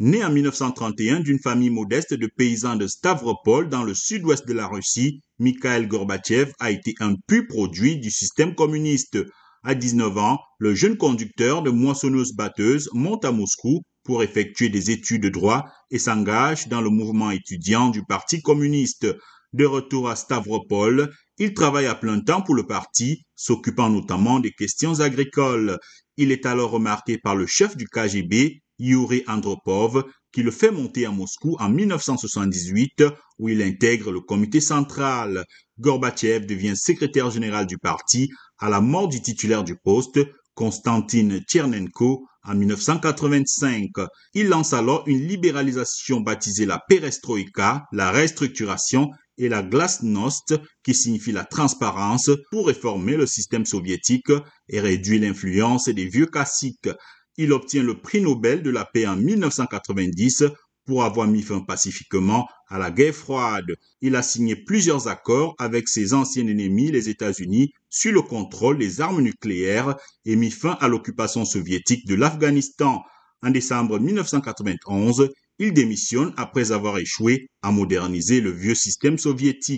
Né en 1931 d'une famille modeste de paysans de Stavropol dans le sud-ouest de la Russie, Mikhail Gorbatchev a été un pur produit du système communiste. À 19 ans, le jeune conducteur de moissonneuse-batteuse monte à Moscou pour effectuer des études de droit et s'engage dans le mouvement étudiant du Parti communiste. De retour à Stavropol, il travaille à plein temps pour le parti, s'occupant notamment des questions agricoles. Il est alors remarqué par le chef du KGB, Yuri Andropov, qui le fait monter à Moscou en 1978, où il intègre le comité central. Gorbatchev devient secrétaire général du parti à la mort du titulaire du poste, Konstantin Tchernenko, en 1985. Il lance alors une libéralisation baptisée la perestroïka, la restructuration et la glasnost, qui signifie la transparence, pour réformer le système soviétique et réduire l'influence des vieux classiques. Il obtient le prix Nobel de la paix en 1990 pour avoir mis fin pacifiquement à la guerre froide. Il a signé plusieurs accords avec ses anciens ennemis, les États-Unis, sur le contrôle des armes nucléaires et mis fin à l'occupation soviétique de l'Afghanistan. En décembre 1991, il démissionne après avoir échoué à moderniser le vieux système soviétique.